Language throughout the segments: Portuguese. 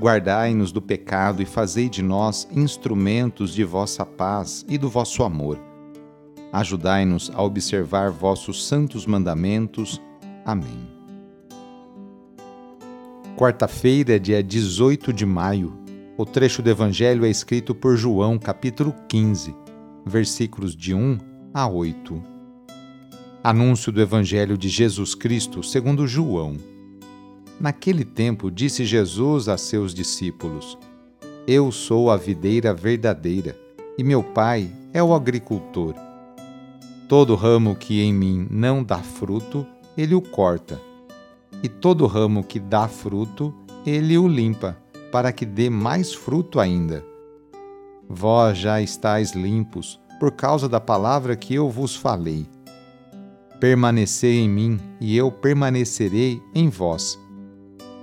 Guardai-nos do pecado e fazei de nós instrumentos de vossa paz e do vosso amor. Ajudai-nos a observar vossos santos mandamentos. Amém. Quarta-feira, dia 18 de maio. O trecho do Evangelho é escrito por João, capítulo 15 versículos de 1 a 8. Anúncio do Evangelho de Jesus Cristo segundo João. Naquele tempo disse Jesus a seus discípulos: Eu sou a videira verdadeira, e meu Pai é o agricultor. Todo ramo que em mim não dá fruto, ele o corta. E todo ramo que dá fruto, ele o limpa, para que dê mais fruto ainda. Vós já estáis limpos por causa da palavra que eu vos falei. Permanecei em mim e eu permanecerei em vós.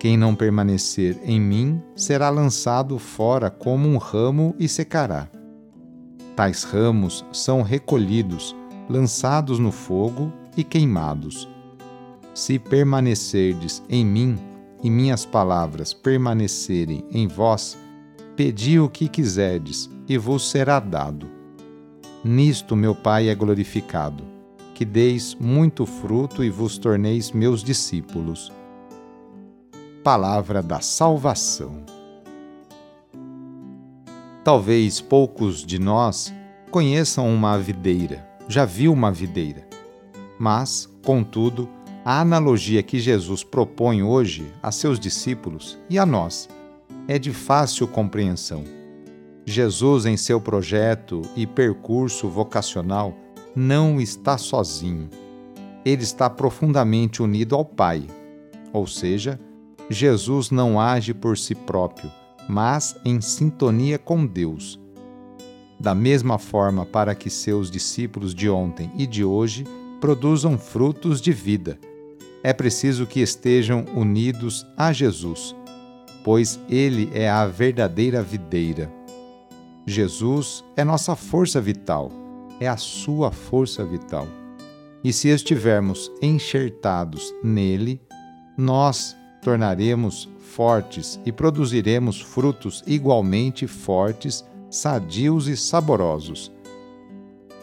Quem não permanecer em mim será lançado fora como um ramo e secará. Tais ramos são recolhidos, lançados no fogo e queimados. Se permanecerdes em mim e minhas palavras permanecerem em vós, pedi o que quiserdes e vos será dado. Nisto meu Pai é glorificado, que deis muito fruto e vos torneis meus discípulos. Palavra da Salvação. Talvez poucos de nós conheçam uma videira, já viu uma videira. Mas, contudo, a analogia que Jesus propõe hoje a seus discípulos e a nós é de fácil compreensão Jesus, em seu projeto e percurso vocacional, não está sozinho. Ele está profundamente unido ao Pai. Ou seja, Jesus não age por si próprio, mas em sintonia com Deus. Da mesma forma, para que seus discípulos de ontem e de hoje produzam frutos de vida, é preciso que estejam unidos a Jesus, pois Ele é a verdadeira videira. Jesus é nossa força vital, é a sua força vital. E se estivermos enxertados nele, nós tornaremos fortes e produziremos frutos igualmente fortes, sadios e saborosos.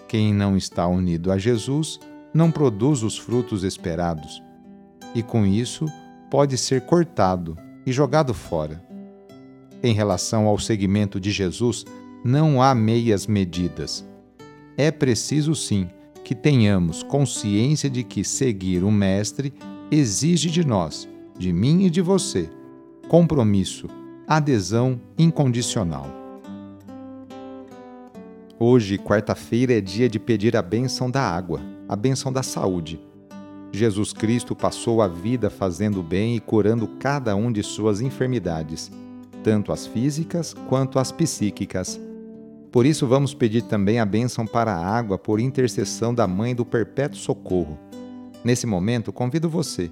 Quem não está unido a Jesus não produz os frutos esperados, e com isso pode ser cortado e jogado fora. Em relação ao seguimento de Jesus, não há meias medidas. É preciso sim que tenhamos consciência de que seguir o Mestre exige de nós, de mim e de você, compromisso, adesão incondicional. Hoje, quarta-feira, é dia de pedir a bênção da água, a bênção da saúde. Jesus Cristo passou a vida fazendo bem e curando cada um de suas enfermidades, tanto as físicas quanto as psíquicas. Por isso, vamos pedir também a bênção para a água por intercessão da Mãe do Perpétuo Socorro. Nesse momento, convido você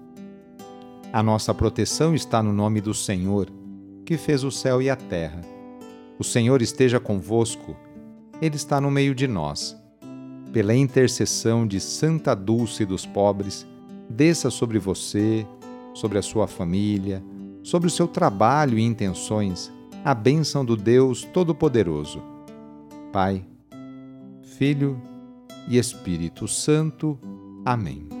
A nossa proteção está no nome do Senhor, que fez o céu e a terra. O Senhor esteja convosco, Ele está no meio de nós pela intercessão de Santa Dulce dos pobres, desça sobre você, sobre a sua família, sobre o seu trabalho e intenções, a bênção do Deus Todo-Poderoso. Pai, Filho e Espírito Santo. Amém.